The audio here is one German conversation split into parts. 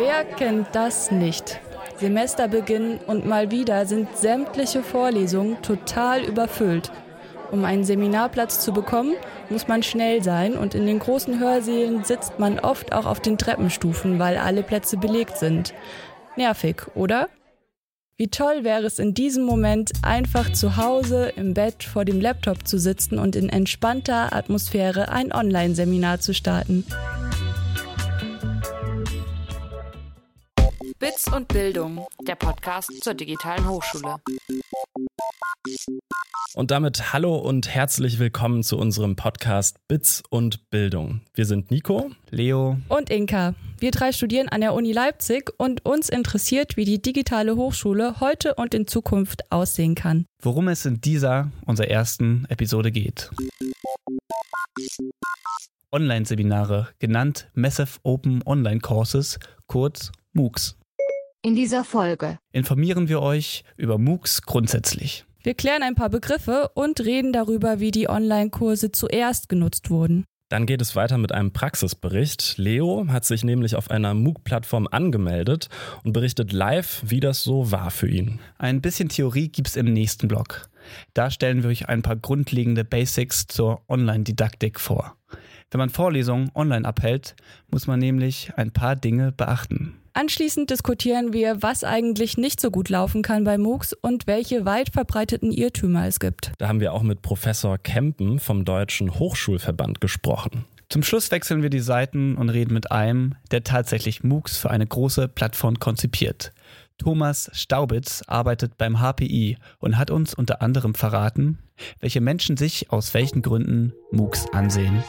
Wer kennt das nicht? Semesterbeginn und mal wieder sind sämtliche Vorlesungen total überfüllt. Um einen Seminarplatz zu bekommen, muss man schnell sein und in den großen Hörsälen sitzt man oft auch auf den Treppenstufen, weil alle Plätze belegt sind. Nervig, oder? Wie toll wäre es in diesem Moment, einfach zu Hause im Bett vor dem Laptop zu sitzen und in entspannter Atmosphäre ein Online-Seminar zu starten. Bits und Bildung, der Podcast zur digitalen Hochschule. Und damit hallo und herzlich willkommen zu unserem Podcast Bits und Bildung. Wir sind Nico, Leo und Inka. Wir drei studieren an der Uni Leipzig und uns interessiert, wie die digitale Hochschule heute und in Zukunft aussehen kann. Worum es in dieser, unserer ersten Episode geht. Online-Seminare, genannt Massive Open Online Courses, kurz MOOCs. In dieser Folge informieren wir euch über MOOCs grundsätzlich. Wir klären ein paar Begriffe und reden darüber, wie die Online-Kurse zuerst genutzt wurden. Dann geht es weiter mit einem Praxisbericht. Leo hat sich nämlich auf einer MOOC-Plattform angemeldet und berichtet live, wie das so war für ihn. Ein bisschen Theorie gibt es im nächsten Blog. Da stellen wir euch ein paar grundlegende Basics zur Online-Didaktik vor. Wenn man Vorlesungen online abhält, muss man nämlich ein paar Dinge beachten. Anschließend diskutieren wir, was eigentlich nicht so gut laufen kann bei MOOCs und welche weit verbreiteten Irrtümer es gibt. Da haben wir auch mit Professor Kempen vom Deutschen Hochschulverband gesprochen. Zum Schluss wechseln wir die Seiten und reden mit einem, der tatsächlich MOOCs für eine große Plattform konzipiert. Thomas Staubitz arbeitet beim HPI und hat uns unter anderem verraten, welche Menschen sich aus welchen Gründen MOOCs ansehen.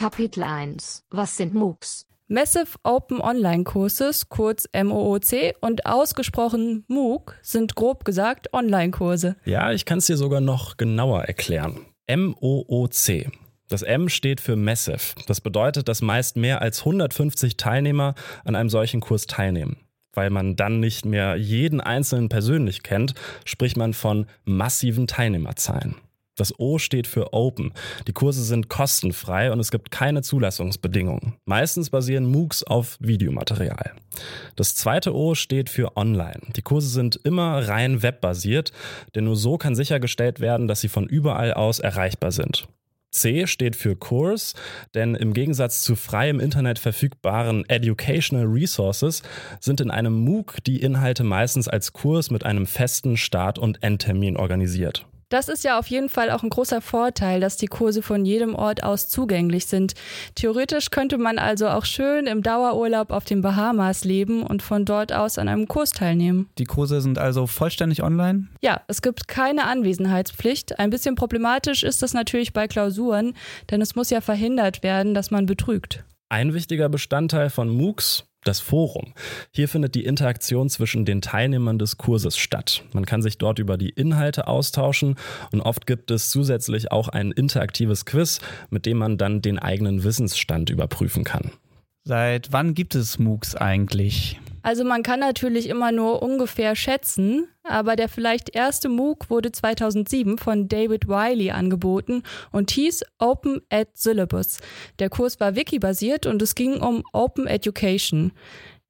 Kapitel 1 Was sind MOOCs? Massive Open Online Courses, kurz MOOC und ausgesprochen MOOC sind grob gesagt Online-Kurse. Ja, ich kann es dir sogar noch genauer erklären. MOOC. Das M steht für Massive. Das bedeutet, dass meist mehr als 150 Teilnehmer an einem solchen Kurs teilnehmen. Weil man dann nicht mehr jeden Einzelnen persönlich kennt, spricht man von massiven Teilnehmerzahlen. Das O steht für Open. Die Kurse sind kostenfrei und es gibt keine Zulassungsbedingungen. Meistens basieren MOOCs auf Videomaterial. Das zweite O steht für Online. Die Kurse sind immer rein webbasiert, denn nur so kann sichergestellt werden, dass sie von überall aus erreichbar sind. C steht für Course, denn im Gegensatz zu frei im Internet verfügbaren Educational Resources sind in einem MOOC die Inhalte meistens als Kurs mit einem festen Start- und Endtermin organisiert. Das ist ja auf jeden Fall auch ein großer Vorteil, dass die Kurse von jedem Ort aus zugänglich sind. Theoretisch könnte man also auch schön im Dauerurlaub auf den Bahamas leben und von dort aus an einem Kurs teilnehmen. Die Kurse sind also vollständig online? Ja, es gibt keine Anwesenheitspflicht. Ein bisschen problematisch ist das natürlich bei Klausuren, denn es muss ja verhindert werden, dass man betrügt. Ein wichtiger Bestandteil von MOOCs das Forum. Hier findet die Interaktion zwischen den Teilnehmern des Kurses statt. Man kann sich dort über die Inhalte austauschen und oft gibt es zusätzlich auch ein interaktives Quiz, mit dem man dann den eigenen Wissensstand überprüfen kann. Seit wann gibt es MOOCs eigentlich? Also man kann natürlich immer nur ungefähr schätzen, aber der vielleicht erste MOOC wurde 2007 von David Wiley angeboten und hieß Open Ed Syllabus. Der Kurs war wiki-basiert und es ging um Open Education.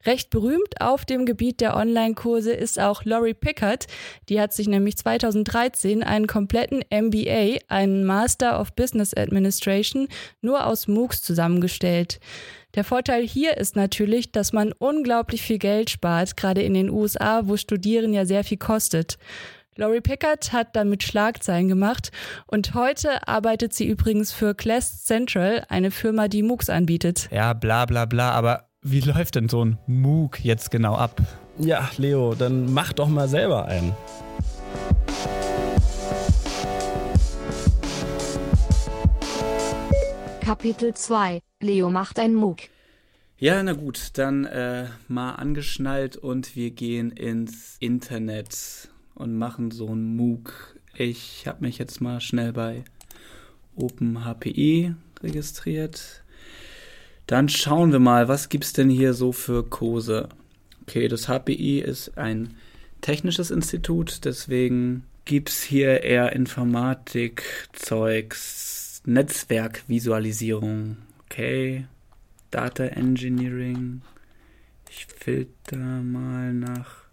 Recht berühmt auf dem Gebiet der Online-Kurse ist auch Laurie Pickard. Die hat sich nämlich 2013 einen kompletten MBA, einen Master of Business Administration, nur aus MOOCs zusammengestellt. Der Vorteil hier ist natürlich, dass man unglaublich viel Geld spart, gerade in den USA, wo Studieren ja sehr viel kostet. Laurie Pickard hat damit Schlagzeilen gemacht und heute arbeitet sie übrigens für Class Central, eine Firma, die MOOCs anbietet. Ja, bla bla bla, aber wie läuft denn so ein MOOC jetzt genau ab? Ja, Leo, dann mach doch mal selber einen. Kapitel 2 Leo macht ein MOOC. Ja, na gut, dann äh, mal angeschnallt und wir gehen ins Internet und machen so ein MOOC. Ich habe mich jetzt mal schnell bei OpenHPE registriert. Dann schauen wir mal, was gibt es denn hier so für Kurse? Okay, das HPI ist ein technisches Institut, deswegen gibt's hier eher Informatik-Zeugs, Netzwerkvisualisierung, okay, Data Engineering. Ich filter mal nach.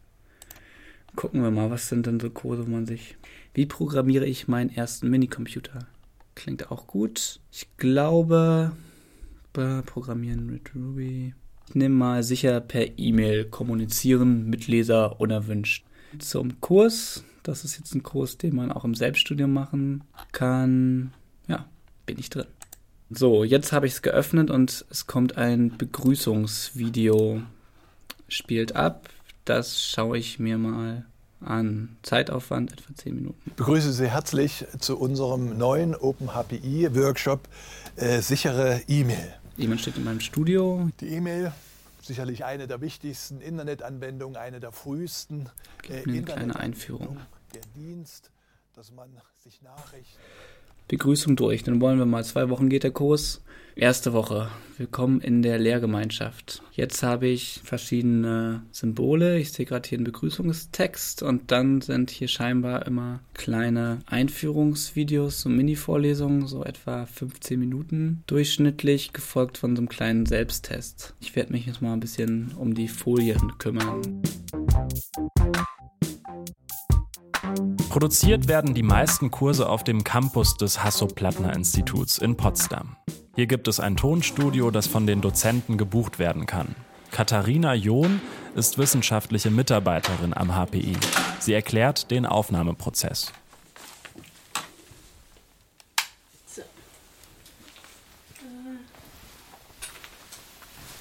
Gucken wir mal, was sind denn so Kurse, wo man sich. Wie programmiere ich meinen ersten Minicomputer? Klingt auch gut. Ich glaube, Programmieren mit Ruby. Ich nehme mal sicher per E-Mail kommunizieren mit Leser unerwünscht. Zum Kurs. Das ist jetzt ein Kurs, den man auch im Selbststudium machen kann. Bin ich drin. So, jetzt habe ich es geöffnet und es kommt ein Begrüßungsvideo. Spielt ab. Das schaue ich mir mal an. Zeitaufwand etwa 10 Minuten. Ich begrüße Sie herzlich zu unserem neuen OpenHPI-Workshop äh, Sichere E-Mail. Jemand steht in meinem Studio. Die E-Mail, sicherlich eine der wichtigsten Internetanwendungen, eine der frühesten. Äh, eine kleine Einführung. Der Dienst, dass man sich Nachrichten. Begrüßung durch. Dann wollen wir mal. Zwei Wochen geht der Kurs. Erste Woche. Willkommen in der Lehrgemeinschaft. Jetzt habe ich verschiedene Symbole. Ich sehe gerade hier einen Begrüßungstext und dann sind hier scheinbar immer kleine Einführungsvideos, so Mini-Vorlesungen, so etwa 15 Minuten durchschnittlich, gefolgt von so einem kleinen Selbsttest. Ich werde mich jetzt mal ein bisschen um die Folien kümmern. Produziert werden die meisten Kurse auf dem Campus des Hasso-Plattner-Instituts in Potsdam. Hier gibt es ein Tonstudio, das von den Dozenten gebucht werden kann. Katharina John ist wissenschaftliche Mitarbeiterin am HPI. Sie erklärt den Aufnahmeprozess.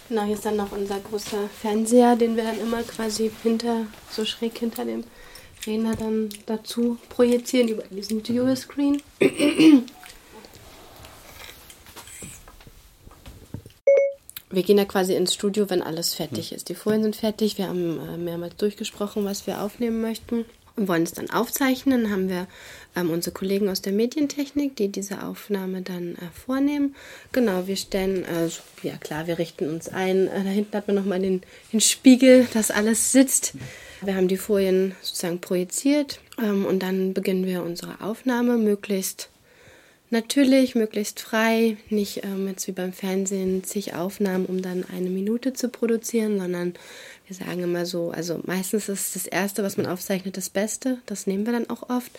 Genau, hier ist dann noch unser großer Fernseher, den wir dann immer quasi hinter, so schräg hinter dem Redner dann dazu projizieren über diesen Dual-Screen. Wir gehen ja quasi ins Studio, wenn alles fertig ist. Die Folien sind fertig, wir haben äh, mehrmals durchgesprochen, was wir aufnehmen möchten und wollen es dann aufzeichnen. Dann haben wir ähm, unsere Kollegen aus der Medientechnik, die diese Aufnahme dann äh, vornehmen. Genau, wir stellen, also, ja klar, wir richten uns ein. Äh, da hinten hat man nochmal den, den Spiegel, dass alles sitzt. Wir haben die Folien sozusagen projiziert ähm, und dann beginnen wir unsere Aufnahme möglichst natürlich, möglichst frei, nicht ähm, jetzt wie beim Fernsehen zig Aufnahmen, um dann eine Minute zu produzieren, sondern wir sagen immer so, also meistens ist das Erste, was man aufzeichnet, das Beste. Das nehmen wir dann auch oft.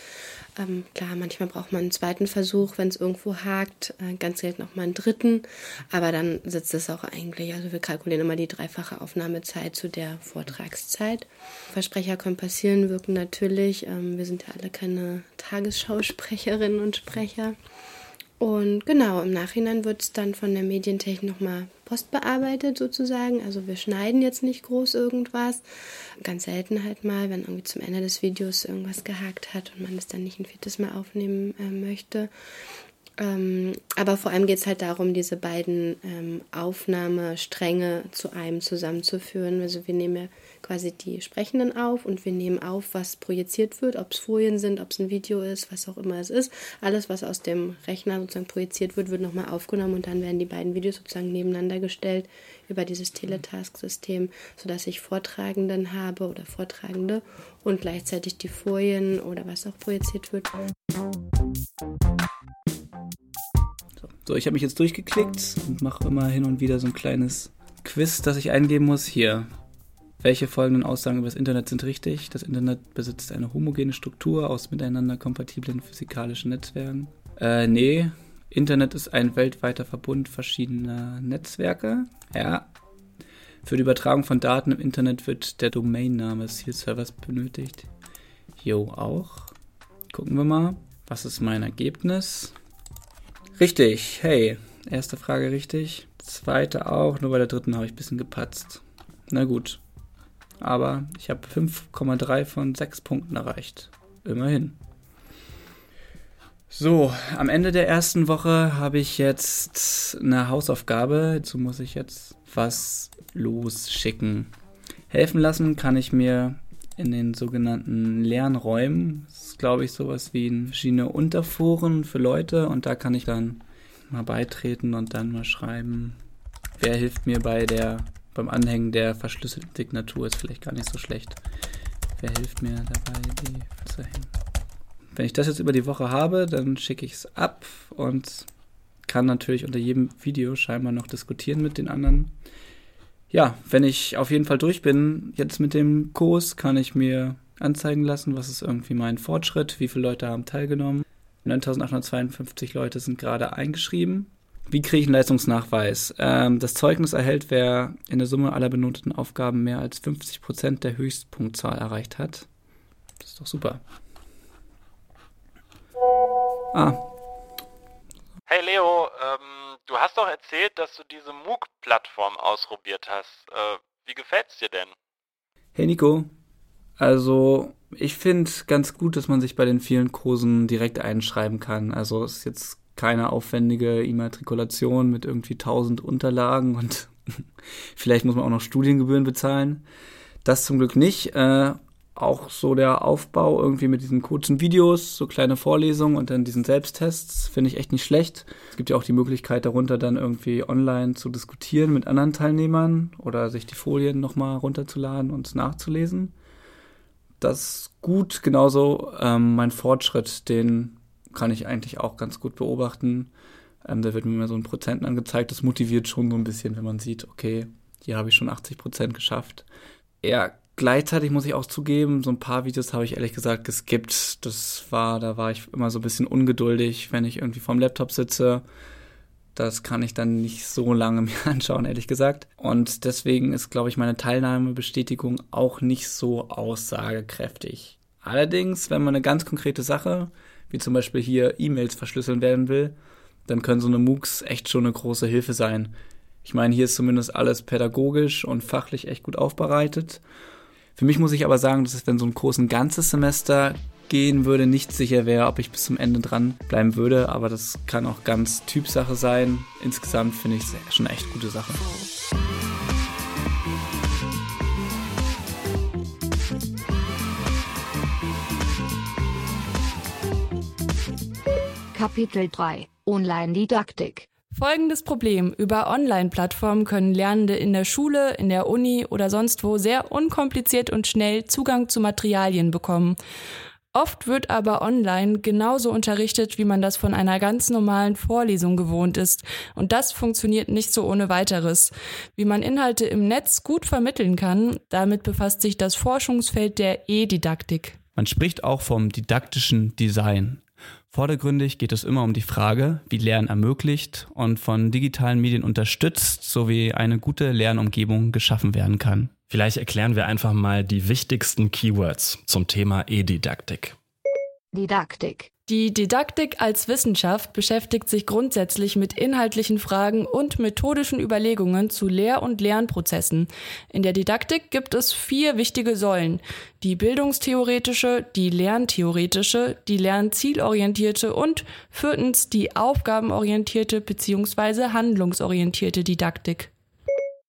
Ähm, klar, manchmal braucht man einen zweiten Versuch, wenn es irgendwo hakt. Äh, ganz selten auch mal einen dritten. Aber dann sitzt es auch eigentlich. Also wir kalkulieren immer die dreifache Aufnahmezeit zu der Vortragszeit. Versprecher können passieren, wirken natürlich. Ähm, wir sind ja alle keine Tagesschausprecherinnen und Sprecher. Und genau, im Nachhinein wird es dann von der Medientechnik nochmal postbearbeitet sozusagen. Also wir schneiden jetzt nicht groß irgendwas. Ganz selten halt mal, wenn irgendwie zum Ende des Videos irgendwas gehakt hat und man es dann nicht ein viertes Mal aufnehmen äh, möchte. Ähm, aber vor allem geht es halt darum, diese beiden ähm, Aufnahmestränge zu einem zusammenzuführen. Also wir nehmen ja quasi die Sprechenden auf und wir nehmen auf, was projiziert wird, ob es Folien sind, ob es ein Video ist, was auch immer es ist. Alles, was aus dem Rechner sozusagen projiziert wird, wird nochmal aufgenommen und dann werden die beiden Videos sozusagen nebeneinander gestellt über dieses Teletask-System, sodass ich Vortragenden habe oder Vortragende und gleichzeitig die Folien oder was auch projiziert wird. So, ich habe mich jetzt durchgeklickt und mache immer hin und wieder so ein kleines Quiz, das ich eingeben muss. Hier, welche folgenden Aussagen über das Internet sind richtig? Das Internet besitzt eine homogene Struktur aus miteinander kompatiblen physikalischen Netzwerken. Äh, nee. Internet ist ein weltweiter Verbund verschiedener Netzwerke. Ja. Für die Übertragung von Daten im Internet wird der Domainname des Zielservers benötigt. Jo, auch. Gucken wir mal. Was ist mein Ergebnis? Richtig. Hey. Erste Frage richtig. Zweite auch. Nur bei der dritten habe ich ein bisschen gepatzt. Na gut aber ich habe 5,3 von 6 Punkten erreicht. Immerhin. So, am Ende der ersten Woche habe ich jetzt eine Hausaufgabe. Dazu muss ich jetzt was losschicken. Helfen lassen kann ich mir in den sogenannten Lernräumen. Das ist, glaube ich, sowas wie verschiedene Unterforen für Leute und da kann ich dann mal beitreten und dann mal schreiben, wer hilft mir bei der beim Anhängen der verschlüsselten Signatur ist vielleicht gar nicht so schlecht. Wer hilft mir dabei, die zu hängen? Wenn ich das jetzt über die Woche habe, dann schicke ich es ab und kann natürlich unter jedem Video scheinbar noch diskutieren mit den anderen. Ja, wenn ich auf jeden Fall durch bin, jetzt mit dem Kurs, kann ich mir anzeigen lassen, was ist irgendwie mein Fortschritt, wie viele Leute haben teilgenommen. 9852 Leute sind gerade eingeschrieben. Wie kriege ich einen Leistungsnachweis? Ähm, das Zeugnis erhält, wer in der Summe aller benoteten Aufgaben mehr als 50 Prozent der Höchstpunktzahl erreicht hat. Das ist doch super. Ah. Hey Leo, ähm, du hast doch erzählt, dass du diese MOOC-Plattform ausprobiert hast. Äh, wie gefällt's dir denn? Hey Nico, also ich finde ganz gut, dass man sich bei den vielen Kursen direkt einschreiben kann. Also es ist jetzt keine aufwendige Immatrikulation mit irgendwie tausend Unterlagen und vielleicht muss man auch noch Studiengebühren bezahlen. Das zum Glück nicht. Äh, auch so der Aufbau irgendwie mit diesen kurzen Videos, so kleine Vorlesungen und dann diesen Selbsttests finde ich echt nicht schlecht. Es gibt ja auch die Möglichkeit darunter dann irgendwie online zu diskutieren mit anderen Teilnehmern oder sich die Folien nochmal runterzuladen und nachzulesen. Das ist gut, genauso ähm, mein Fortschritt, den kann ich eigentlich auch ganz gut beobachten. Ähm, da wird mir immer so ein Prozent angezeigt. Das motiviert schon so ein bisschen, wenn man sieht, okay, hier habe ich schon 80 Prozent geschafft. Ja, gleichzeitig muss ich auch zugeben, so ein paar Videos habe ich ehrlich gesagt geskippt. Das war, da war ich immer so ein bisschen ungeduldig, wenn ich irgendwie vorm Laptop sitze. Das kann ich dann nicht so lange mir anschauen, ehrlich gesagt. Und deswegen ist, glaube ich, meine Teilnahmebestätigung auch nicht so aussagekräftig. Allerdings, wenn man eine ganz konkrete Sache wie zum Beispiel hier E-Mails verschlüsseln werden will, dann können so eine MOOCs echt schon eine große Hilfe sein. Ich meine, hier ist zumindest alles pädagogisch und fachlich echt gut aufbereitet. Für mich muss ich aber sagen, dass es, wenn so ein Kurs ein ganzes Semester gehen würde, nicht sicher wäre, ob ich bis zum Ende dran bleiben würde. Aber das kann auch ganz Typsache sein. Insgesamt finde ich es schon eine echt gute Sache. Kapitel 3 Online-Didaktik Folgendes Problem. Über Online-Plattformen können Lernende in der Schule, in der Uni oder sonst wo sehr unkompliziert und schnell Zugang zu Materialien bekommen. Oft wird aber online genauso unterrichtet, wie man das von einer ganz normalen Vorlesung gewohnt ist. Und das funktioniert nicht so ohne weiteres. Wie man Inhalte im Netz gut vermitteln kann, damit befasst sich das Forschungsfeld der E-Didaktik. Man spricht auch vom didaktischen Design. Vordergründig geht es immer um die Frage, wie Lernen ermöglicht und von digitalen Medien unterstützt sowie eine gute Lernumgebung geschaffen werden kann. Vielleicht erklären wir einfach mal die wichtigsten Keywords zum Thema E-Didaktik. Didaktik. Die Didaktik als Wissenschaft beschäftigt sich grundsätzlich mit inhaltlichen Fragen und methodischen Überlegungen zu Lehr- und Lernprozessen. In der Didaktik gibt es vier wichtige Säulen. Die bildungstheoretische, die lerntheoretische, die lernzielorientierte und viertens die aufgabenorientierte bzw. handlungsorientierte Didaktik.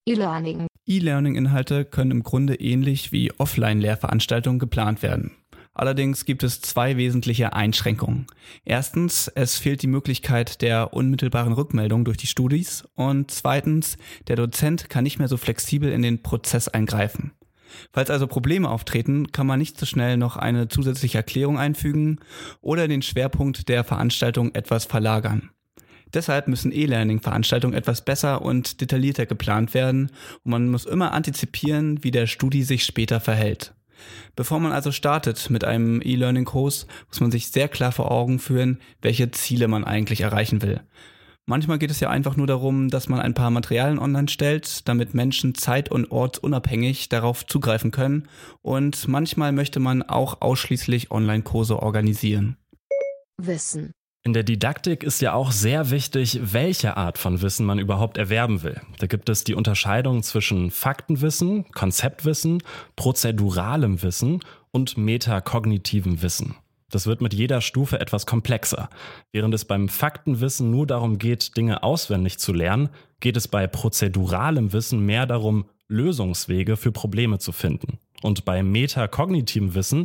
E-Learning. E-Learning-Inhalte können im Grunde ähnlich wie Offline-Lehrveranstaltungen geplant werden. Allerdings gibt es zwei wesentliche Einschränkungen. Erstens, es fehlt die Möglichkeit der unmittelbaren Rückmeldung durch die Studis und zweitens, der Dozent kann nicht mehr so flexibel in den Prozess eingreifen. Falls also Probleme auftreten, kann man nicht so schnell noch eine zusätzliche Erklärung einfügen oder den Schwerpunkt der Veranstaltung etwas verlagern. Deshalb müssen E-Learning-Veranstaltungen etwas besser und detaillierter geplant werden und man muss immer antizipieren, wie der Studi sich später verhält. Bevor man also startet mit einem E-Learning-Kurs, muss man sich sehr klar vor Augen führen, welche Ziele man eigentlich erreichen will. Manchmal geht es ja einfach nur darum, dass man ein paar Materialien online stellt, damit Menschen zeit- und ortsunabhängig darauf zugreifen können. Und manchmal möchte man auch ausschließlich Online-Kurse organisieren. Wissen. In der Didaktik ist ja auch sehr wichtig, welche Art von Wissen man überhaupt erwerben will. Da gibt es die Unterscheidung zwischen Faktenwissen, Konzeptwissen, prozeduralem Wissen und metakognitivem Wissen. Das wird mit jeder Stufe etwas komplexer. Während es beim Faktenwissen nur darum geht, Dinge auswendig zu lernen, geht es bei prozeduralem Wissen mehr darum, Lösungswege für Probleme zu finden. Und bei metakognitiven Wissen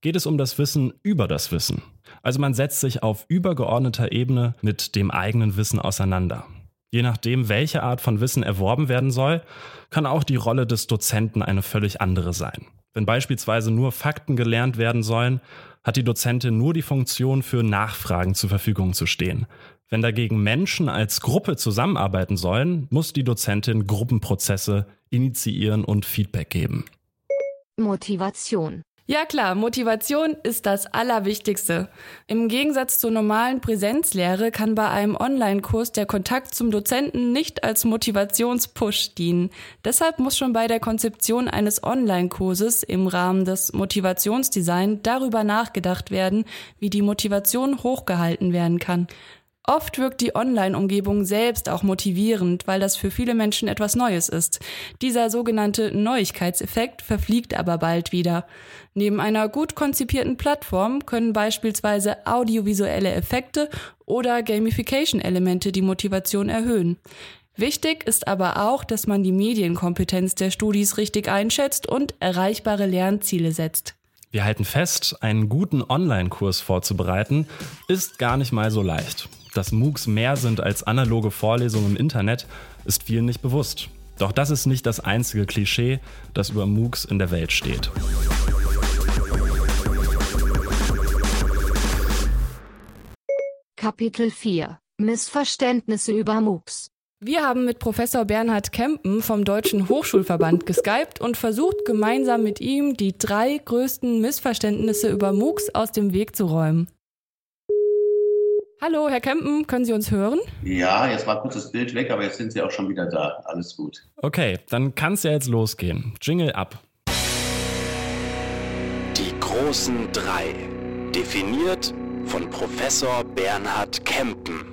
geht es um das Wissen über das Wissen. Also man setzt sich auf übergeordneter Ebene mit dem eigenen Wissen auseinander. Je nachdem, welche Art von Wissen erworben werden soll, kann auch die Rolle des Dozenten eine völlig andere sein. Wenn beispielsweise nur Fakten gelernt werden sollen, hat die Dozentin nur die Funktion, für Nachfragen zur Verfügung zu stehen. Wenn dagegen Menschen als Gruppe zusammenarbeiten sollen, muss die Dozentin Gruppenprozesse initiieren und Feedback geben. Motivation. Ja klar, Motivation ist das Allerwichtigste. Im Gegensatz zur normalen Präsenzlehre kann bei einem Online-Kurs der Kontakt zum Dozenten nicht als Motivationspush dienen. Deshalb muss schon bei der Konzeption eines Online-Kurses im Rahmen des Motivationsdesign darüber nachgedacht werden, wie die Motivation hochgehalten werden kann. Oft wirkt die Online-Umgebung selbst auch motivierend, weil das für viele Menschen etwas Neues ist. Dieser sogenannte Neuigkeitseffekt verfliegt aber bald wieder. Neben einer gut konzipierten Plattform können beispielsweise audiovisuelle Effekte oder Gamification-Elemente die Motivation erhöhen. Wichtig ist aber auch, dass man die Medienkompetenz der Studis richtig einschätzt und erreichbare Lernziele setzt. Wir halten fest, einen guten Online-Kurs vorzubereiten, ist gar nicht mal so leicht. Dass MOOCs mehr sind als analoge Vorlesungen im Internet, ist vielen nicht bewusst. Doch das ist nicht das einzige Klischee, das über MOOCs in der Welt steht. Kapitel 4 Missverständnisse über MOOCs wir haben mit Professor Bernhard Kempen vom Deutschen Hochschulverband geskypt und versucht, gemeinsam mit ihm die drei größten Missverständnisse über MOOCs aus dem Weg zu räumen. Hallo, Herr Kempen, können Sie uns hören? Ja, jetzt war kurz das Bild weg, aber jetzt sind Sie auch schon wieder da. Alles gut. Okay, dann kann es ja jetzt losgehen. Jingle ab. Die großen drei. Definiert von Professor Bernhard Kempen.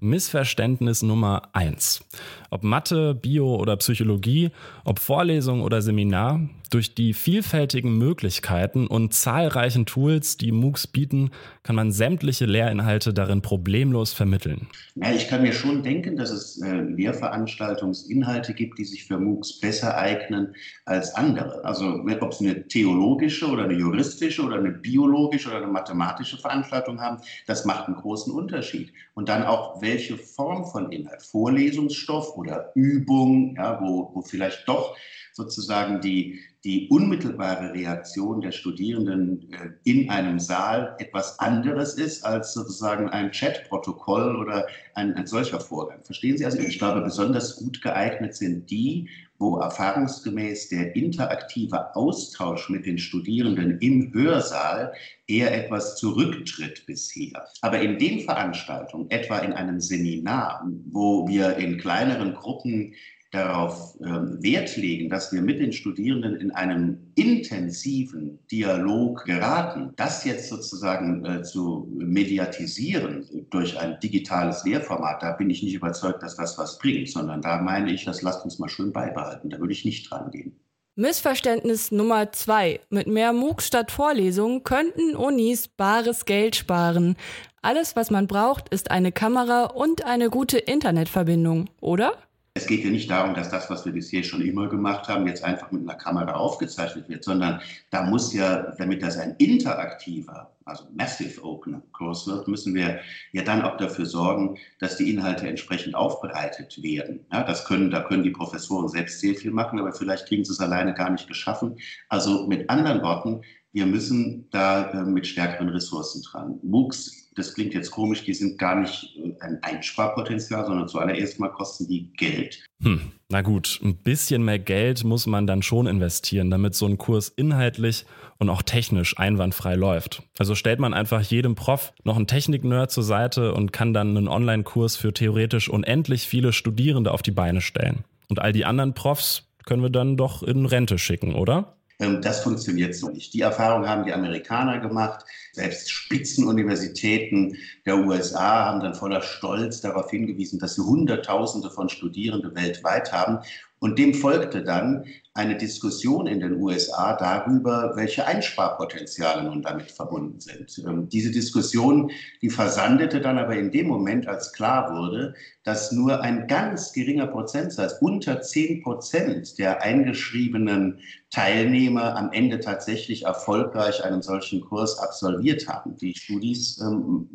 Missverständnis Nummer eins. Ob Mathe, Bio oder Psychologie, ob Vorlesung oder Seminar, durch die vielfältigen Möglichkeiten und zahlreichen Tools, die MOOCs bieten, kann man sämtliche Lehrinhalte darin problemlos vermitteln. Ja, ich kann mir schon denken, dass es äh, Lehrveranstaltungsinhalte gibt, die sich für MOOCs besser eignen als andere. Also ob es eine theologische oder eine juristische oder eine biologische oder eine mathematische Veranstaltung haben, das macht einen großen Unterschied. Und dann auch welche Form von Inhalt, Vorlesungsstoff oder Übung, ja, wo, wo vielleicht doch sozusagen die, die unmittelbare Reaktion der Studierenden äh, in einem Saal etwas anderes ist als sozusagen ein Chatprotokoll oder ein, ein solcher Vorgang. Verstehen Sie? Also ich glaube, besonders gut geeignet sind die, wo erfahrungsgemäß der interaktive Austausch mit den Studierenden im Hörsaal eher etwas zurücktritt bisher. Aber in den Veranstaltungen, etwa in einem Seminar, wo wir in kleineren Gruppen darauf ähm, Wert legen, dass wir mit den Studierenden in einem intensiven Dialog geraten, das jetzt sozusagen äh, zu mediatisieren durch ein digitales Lehrformat, da bin ich nicht überzeugt, dass das was bringt, sondern da meine ich, das lasst uns mal schön beibehalten. Da würde ich nicht dran gehen. Missverständnis Nummer zwei. Mit mehr MOOCs statt Vorlesungen könnten Unis bares Geld sparen. Alles, was man braucht, ist eine Kamera und eine gute Internetverbindung, oder? Es geht ja nicht darum, dass das, was wir bisher schon immer gemacht haben, jetzt einfach mit einer Kamera aufgezeichnet wird, sondern da muss ja, damit das ein interaktiver, also Massive Open Kurs wird, müssen wir ja dann auch dafür sorgen, dass die Inhalte entsprechend aufbereitet werden. Ja, das können, da können die Professoren selbst sehr viel machen, aber vielleicht kriegen sie es alleine gar nicht geschaffen. Also mit anderen Worten, wir müssen da äh, mit stärkeren Ressourcen dran. MOOCs das klingt jetzt komisch, die sind gar nicht äh, ein Einsparpotenzial, sondern zuallererst mal kosten die Geld. Hm, na gut, ein bisschen mehr Geld muss man dann schon investieren, damit so ein Kurs inhaltlich und auch technisch einwandfrei läuft. Also stellt man einfach jedem Prof noch einen Technik-Nerd zur Seite und kann dann einen Online-Kurs für theoretisch unendlich viele Studierende auf die Beine stellen. Und all die anderen Profs können wir dann doch in Rente schicken, oder? Ähm, das funktioniert so nicht. Die Erfahrung haben die Amerikaner gemacht. Selbst Spitzenuniversitäten der USA haben dann voller Stolz darauf hingewiesen, dass sie Hunderttausende von Studierenden weltweit haben. Und dem folgte dann eine Diskussion in den USA darüber, welche Einsparpotenziale nun damit verbunden sind. Ähm, diese Diskussion, die versandete dann aber in dem Moment, als klar wurde, dass nur ein ganz geringer Prozentsatz, unter 10 Prozent der eingeschriebenen Teilnehmer am Ende tatsächlich erfolgreich einen solchen Kurs absolviert haben. Die Studis ähm,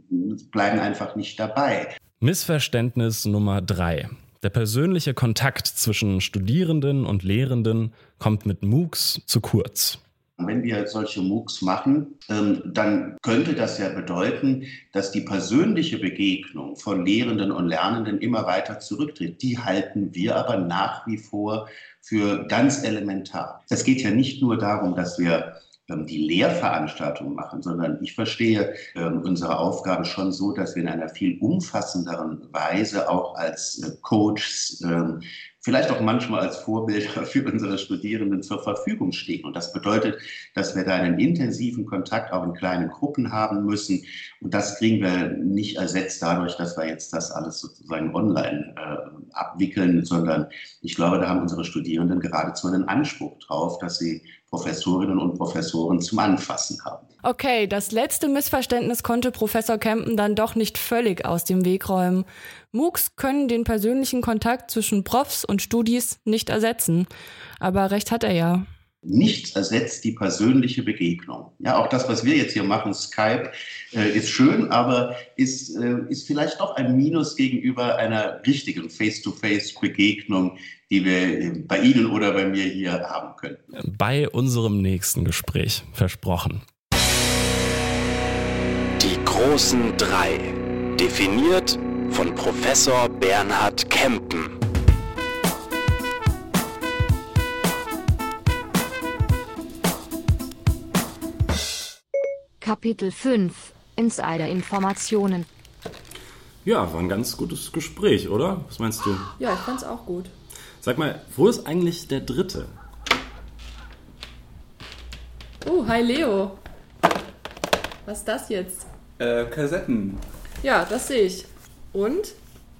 bleiben einfach nicht dabei. Missverständnis Nummer drei. Der persönliche Kontakt zwischen Studierenden und Lehrenden kommt mit MOOCs zu kurz. Wenn wir solche MOOCs machen, ähm, dann könnte das ja bedeuten, dass die persönliche Begegnung von Lehrenden und Lernenden immer weiter zurücktritt. Die halten wir aber nach wie vor für ganz elementar. Es geht ja nicht nur darum, dass wir die Lehrveranstaltung machen, sondern ich verstehe äh, unsere Aufgabe schon so, dass wir in einer viel umfassenderen Weise auch als äh, Coaches äh, vielleicht auch manchmal als Vorbilder für unsere Studierenden zur Verfügung stehen. Und das bedeutet, dass wir da einen intensiven Kontakt auch in kleinen Gruppen haben müssen. Und das kriegen wir nicht ersetzt dadurch, dass wir jetzt das alles sozusagen online äh, abwickeln, sondern ich glaube, da haben unsere Studierenden geradezu einen Anspruch drauf, dass sie Professorinnen und Professoren zum Anfassen haben. Okay, das letzte Missverständnis konnte Professor Kempen dann doch nicht völlig aus dem Weg räumen. MOOCs können den persönlichen Kontakt zwischen Profs und Studis nicht ersetzen. Aber recht hat er ja. Nichts ersetzt die persönliche Begegnung. Ja, auch das, was wir jetzt hier machen, Skype, äh, ist schön, aber ist, äh, ist vielleicht doch ein Minus gegenüber einer richtigen Face-to-Face-Begegnung, die wir bei Ihnen oder bei mir hier haben können. Bei unserem nächsten Gespräch, versprochen. Die großen drei, definiert von Professor Bernhard Kempen. Kapitel 5 Insider-Informationen Ja, war ein ganz gutes Gespräch, oder? Was meinst du? Ja, ich fand's auch gut. Sag mal, wo ist eigentlich der Dritte? Oh, hi Leo. Was ist das jetzt? Äh, Kassetten. Ja, das sehe ich. Und?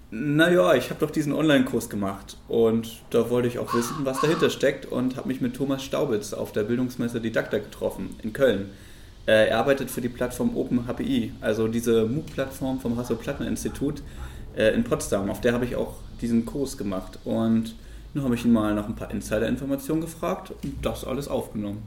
Naja, ich habe doch diesen Online-Kurs gemacht und da wollte ich auch wissen, was dahinter steckt und habe mich mit Thomas Staubitz auf der Bildungsmesse Didakta getroffen in Köln. Äh, er arbeitet für die Plattform OpenHPI, also diese MOOC-Plattform vom Hasso-Plattner-Institut äh, in Potsdam. Auf der habe ich auch diesen Kurs gemacht und nun habe ich ihn mal nach ein paar Insider-Informationen gefragt und das alles aufgenommen.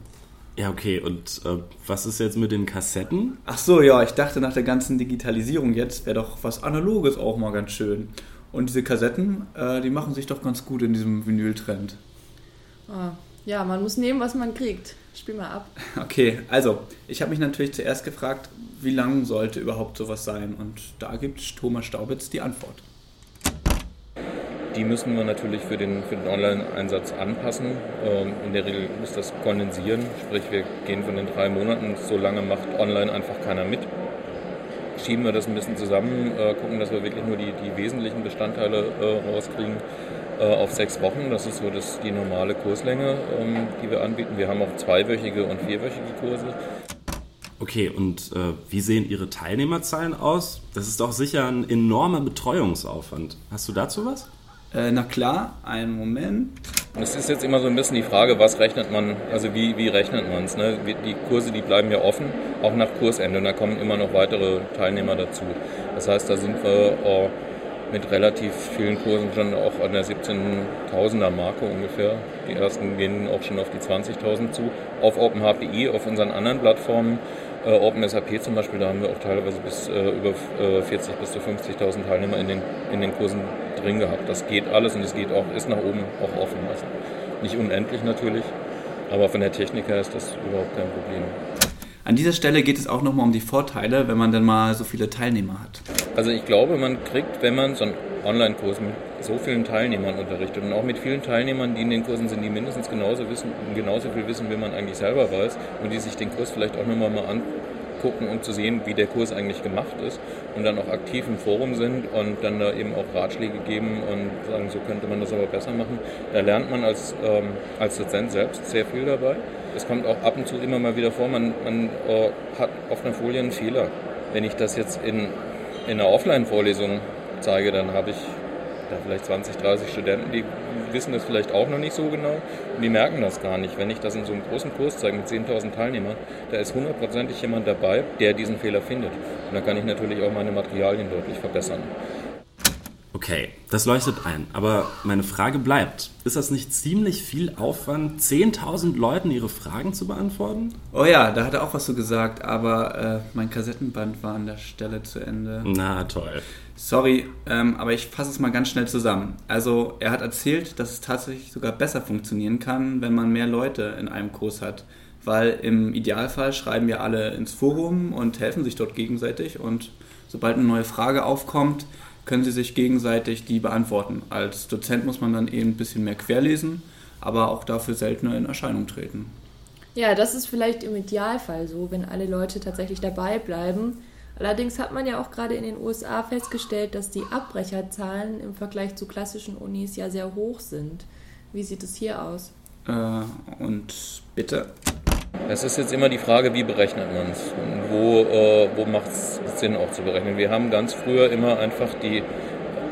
Ja, okay. Und äh, was ist jetzt mit den Kassetten? Ach so, ja, ich dachte nach der ganzen Digitalisierung jetzt wäre doch was Analoges auch mal ganz schön. Und diese Kassetten, äh, die machen sich doch ganz gut in diesem Vinyl-Trend. Ah, ja, man muss nehmen, was man kriegt. Spiel mal ab. Okay, also, ich habe mich natürlich zuerst gefragt, wie lang sollte überhaupt sowas sein? Und da gibt Thomas Staubitz die Antwort. Die müssen wir natürlich für den, für den Online-Einsatz anpassen. Ähm, in der Regel muss das kondensieren, sprich wir gehen von den drei Monaten, so lange macht online einfach keiner mit. Schieben wir das ein bisschen zusammen, äh, gucken, dass wir wirklich nur die, die wesentlichen Bestandteile äh, rauskriegen auf sechs Wochen. Das ist so das, die normale Kurslänge, ähm, die wir anbieten. Wir haben auch zweiwöchige und vierwöchige Kurse. Okay, und äh, wie sehen Ihre Teilnehmerzahlen aus? Das ist doch sicher ein enormer Betreuungsaufwand. Hast du dazu was? Äh, na klar, einen Moment. Es ist jetzt immer so ein bisschen die Frage, was rechnet man, also wie, wie rechnet man es? Ne? Die Kurse, die bleiben ja offen, auch nach Kursende und da kommen immer noch weitere Teilnehmer dazu. Das heißt, da sind wir oh, mit relativ vielen Kursen schon auch an der 17.000er Marke ungefähr. Die ersten gehen auch schon auf die 20.000 zu. Auf OpenHPI, auf unseren anderen Plattformen, äh, OpenSAP zum Beispiel, da haben wir auch teilweise bis äh, über äh, 40 bis zu 50.000 Teilnehmer in den, in den Kursen drin gehabt. Das geht alles und es geht auch, ist nach oben auch offen. Also nicht unendlich natürlich, aber von der Technik her ist das überhaupt kein Problem. An dieser Stelle geht es auch nochmal um die Vorteile, wenn man dann mal so viele Teilnehmer hat. Also ich glaube, man kriegt, wenn man so einen Online-Kurs mit so vielen Teilnehmern unterrichtet und auch mit vielen Teilnehmern, die in den Kursen sind, die mindestens genauso wissen, genauso viel wissen, wie man eigentlich selber weiß und die sich den Kurs vielleicht auch nochmal mal angucken, um zu sehen, wie der Kurs eigentlich gemacht ist und dann auch aktiv im Forum sind und dann da eben auch Ratschläge geben und sagen, so könnte man das aber besser machen. Da lernt man als, ähm, als Dozent selbst sehr viel dabei. Es kommt auch ab und zu immer mal wieder vor, man, man äh, hat auf einer Folie einen Fehler. Wenn ich das jetzt in, in einer Offline-Vorlesung zeige, dann habe ich ja, vielleicht 20, 30 Studenten, die wissen das vielleicht auch noch nicht so genau und die merken das gar nicht. Wenn ich das in so einem großen Kurs zeige mit 10.000 Teilnehmern, da ist hundertprozentig jemand dabei, der diesen Fehler findet. Und dann kann ich natürlich auch meine Materialien deutlich verbessern. Okay, das leuchtet ein. Aber meine Frage bleibt, ist das nicht ziemlich viel Aufwand, 10.000 Leuten ihre Fragen zu beantworten? Oh ja, da hat er auch was so gesagt, aber äh, mein Kassettenband war an der Stelle zu Ende. Na toll. Sorry, ähm, aber ich fasse es mal ganz schnell zusammen. Also er hat erzählt, dass es tatsächlich sogar besser funktionieren kann, wenn man mehr Leute in einem Kurs hat. weil im Idealfall schreiben wir alle ins Forum und helfen sich dort gegenseitig und sobald eine neue Frage aufkommt, können sie sich gegenseitig die beantworten. Als Dozent muss man dann eben ein bisschen mehr querlesen, aber auch dafür seltener in Erscheinung treten. Ja, das ist vielleicht im Idealfall so, wenn alle Leute tatsächlich dabei bleiben. Allerdings hat man ja auch gerade in den USA festgestellt, dass die Abbrecherzahlen im Vergleich zu klassischen Unis ja sehr hoch sind. Wie sieht es hier aus? Äh, und bitte? Es ist jetzt immer die Frage, wie berechnet man es wo, äh, wo macht es Sinn auch zu berechnen. Wir haben ganz früher immer einfach die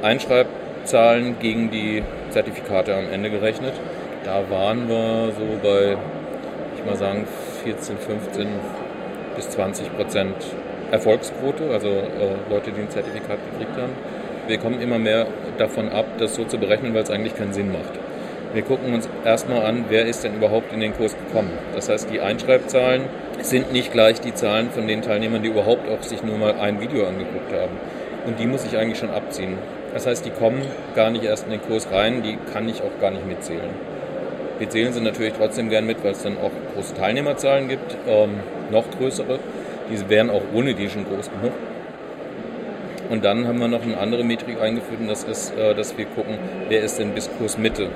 Einschreibzahlen gegen die Zertifikate am Ende gerechnet. Da waren wir so bei, ich mal sagen, 14, 15 bis 20 Prozent Erfolgsquote, also äh, Leute, die ein Zertifikat gekriegt haben. Wir kommen immer mehr davon ab, das so zu berechnen, weil es eigentlich keinen Sinn macht. Wir gucken uns erstmal an, wer ist denn überhaupt in den Kurs gekommen. Das heißt, die Einschreibzahlen sind nicht gleich die Zahlen von den Teilnehmern, die überhaupt auch sich nur mal ein Video angeguckt haben. Und die muss ich eigentlich schon abziehen. Das heißt, die kommen gar nicht erst in den Kurs rein, die kann ich auch gar nicht mitzählen. Wir zählen sie natürlich trotzdem gern mit, weil es dann auch große Teilnehmerzahlen gibt, ähm, noch größere. Diese wären auch ohne die schon groß genug. Und dann haben wir noch eine andere Metrik eingeführt und das ist, äh, dass wir gucken, wer ist denn bis Kursmitte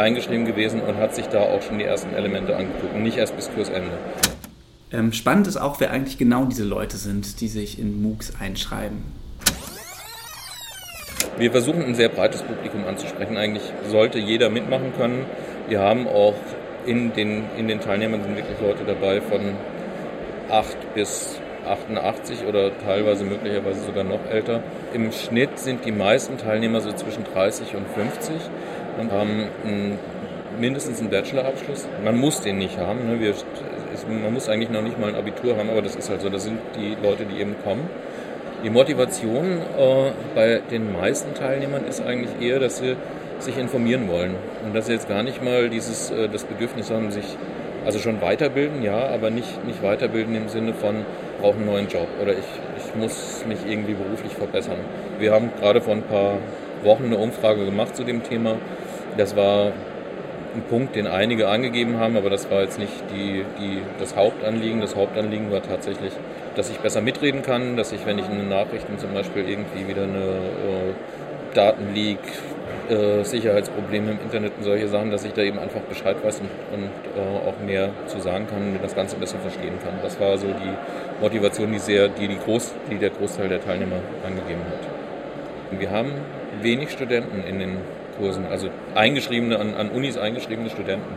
eingeschrieben gewesen und hat sich da auch schon die ersten Elemente angeguckt und nicht erst bis Kursende. Ähm, spannend ist auch, wer eigentlich genau diese Leute sind, die sich in MOOCs einschreiben. Wir versuchen ein sehr breites Publikum anzusprechen. Eigentlich sollte jeder mitmachen können. Wir haben auch in den, in den Teilnehmern sind wirklich Leute dabei von 8 bis 88 oder teilweise möglicherweise sogar noch älter. Im Schnitt sind die meisten Teilnehmer so zwischen 30 und 50 und haben einen, mindestens einen Bachelorabschluss. Man muss den nicht haben. Ne? Wir, es, man muss eigentlich noch nicht mal ein Abitur haben, aber das ist halt so. Das sind die Leute, die eben kommen. Die Motivation äh, bei den meisten Teilnehmern ist eigentlich eher, dass sie sich informieren wollen und dass sie jetzt gar nicht mal dieses äh, das Bedürfnis haben, sich also schon weiterbilden, ja, aber nicht, nicht weiterbilden im Sinne von, brauche einen neuen Job oder ich, ich muss mich irgendwie beruflich verbessern. Wir haben gerade vor ein paar Wochen eine Umfrage gemacht zu dem Thema. Das war ein Punkt, den einige angegeben haben, aber das war jetzt nicht die, die, das Hauptanliegen. Das Hauptanliegen war tatsächlich, dass ich besser mitreden kann, dass ich, wenn ich in den Nachrichten zum Beispiel irgendwie wieder eine äh, Datenleak, äh, Sicherheitsprobleme im Internet und solche Sachen, dass ich da eben einfach Bescheid weiß und, und äh, auch mehr zu sagen kann und das Ganze besser verstehen kann. Das war so die Motivation, die, sehr, die, die, Groß, die der Großteil der Teilnehmer angegeben hat. Wir haben wenig Studenten in den Kursen, also eingeschriebene, an, an Unis eingeschriebene Studenten.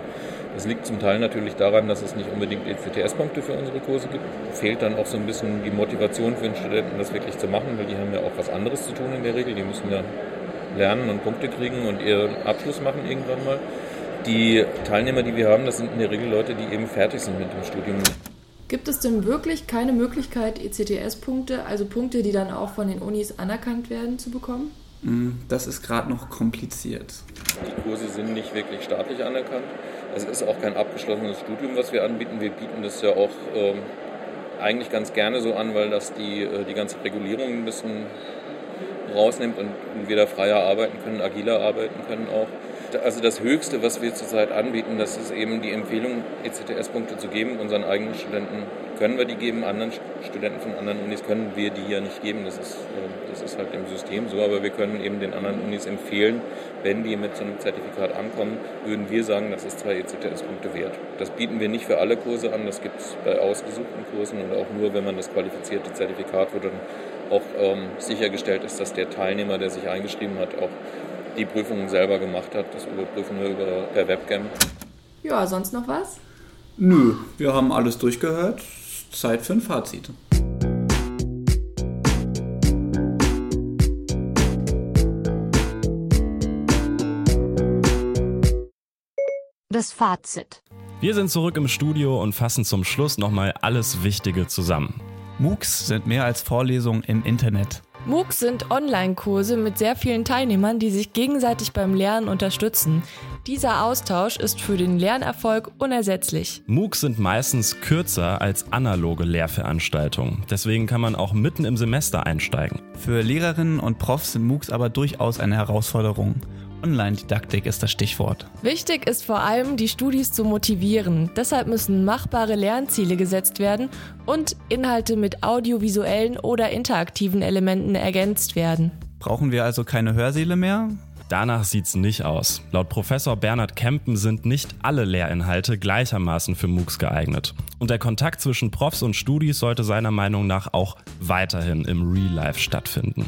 Das liegt zum Teil natürlich daran, dass es nicht unbedingt ECTS-Punkte für unsere Kurse gibt. Fehlt dann auch so ein bisschen die Motivation für den Studenten, das wirklich zu machen, weil die haben ja auch was anderes zu tun in der Regel. Die müssen ja lernen und Punkte kriegen und ihren Abschluss machen irgendwann mal. Die Teilnehmer, die wir haben, das sind in der Regel Leute, die eben fertig sind mit dem Studium. Gibt es denn wirklich keine Möglichkeit, ECTS-Punkte, also Punkte, die dann auch von den Unis anerkannt werden, zu bekommen? Hm, das ist gerade noch kompliziert. Die Kurse sind nicht wirklich staatlich anerkannt. Es ist auch kein abgeschlossenes Studium, was wir anbieten. Wir bieten das ja auch ähm, eigentlich ganz gerne so an, weil das die, äh, die ganze Regulierung ein bisschen rausnimmt und wir da freier arbeiten können, agiler arbeiten können auch. Also das Höchste, was wir zurzeit anbieten, das ist eben die Empfehlung, ECTS-Punkte zu geben. Unseren eigenen Studenten können wir die geben, anderen Studenten von anderen Unis können wir die ja nicht geben. Das ist, äh, das ist halt im System so, aber wir können eben den anderen Unis empfehlen, wenn die mit so einem Zertifikat ankommen, würden wir sagen, das ist zwei ECTS-Punkte wert. Das bieten wir nicht für alle Kurse an, das gibt es bei ausgesuchten Kursen und auch nur, wenn man das qualifizierte Zertifikat, wo dann auch ähm, sichergestellt ist, dass der Teilnehmer, der sich eingeschrieben hat, auch die Prüfungen selber gemacht hat. Das überprüfen wir über, per Webcam. Ja, sonst noch was? Nö, wir haben alles durchgehört. Zeit für ein Fazit. Das Fazit. Wir sind zurück im Studio und fassen zum Schluss nochmal alles Wichtige zusammen. MOOCs sind mehr als Vorlesungen im Internet. MOOCs sind Online-Kurse mit sehr vielen Teilnehmern, die sich gegenseitig beim Lernen unterstützen. Dieser Austausch ist für den Lernerfolg unersetzlich. MOOCs sind meistens kürzer als analoge Lehrveranstaltungen. Deswegen kann man auch mitten im Semester einsteigen. Für Lehrerinnen und Profs sind MOOCs aber durchaus eine Herausforderung. Online-Didaktik ist das Stichwort. Wichtig ist vor allem, die Studis zu motivieren. Deshalb müssen machbare Lernziele gesetzt werden und Inhalte mit audiovisuellen oder interaktiven Elementen ergänzt werden. Brauchen wir also keine Hörsäle mehr? Danach sieht's nicht aus. Laut Professor Bernhard Kempen sind nicht alle Lehrinhalte gleichermaßen für MOOCs geeignet. Und der Kontakt zwischen Profs und Studis sollte seiner Meinung nach auch weiterhin im Real Life stattfinden.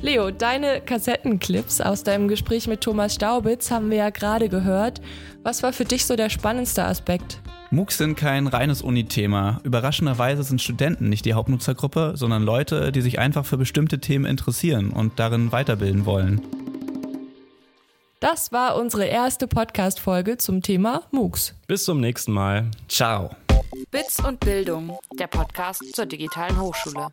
Leo, deine Kassettenclips aus deinem Gespräch mit Thomas Staubitz haben wir ja gerade gehört. Was war für dich so der spannendste Aspekt? MOOCs sind kein reines Uni-Thema. Überraschenderweise sind Studenten nicht die Hauptnutzergruppe, sondern Leute, die sich einfach für bestimmte Themen interessieren und darin weiterbilden wollen. Das war unsere erste Podcast-Folge zum Thema MOOCs. Bis zum nächsten Mal. Ciao. Bits und Bildung, der Podcast zur digitalen Hochschule.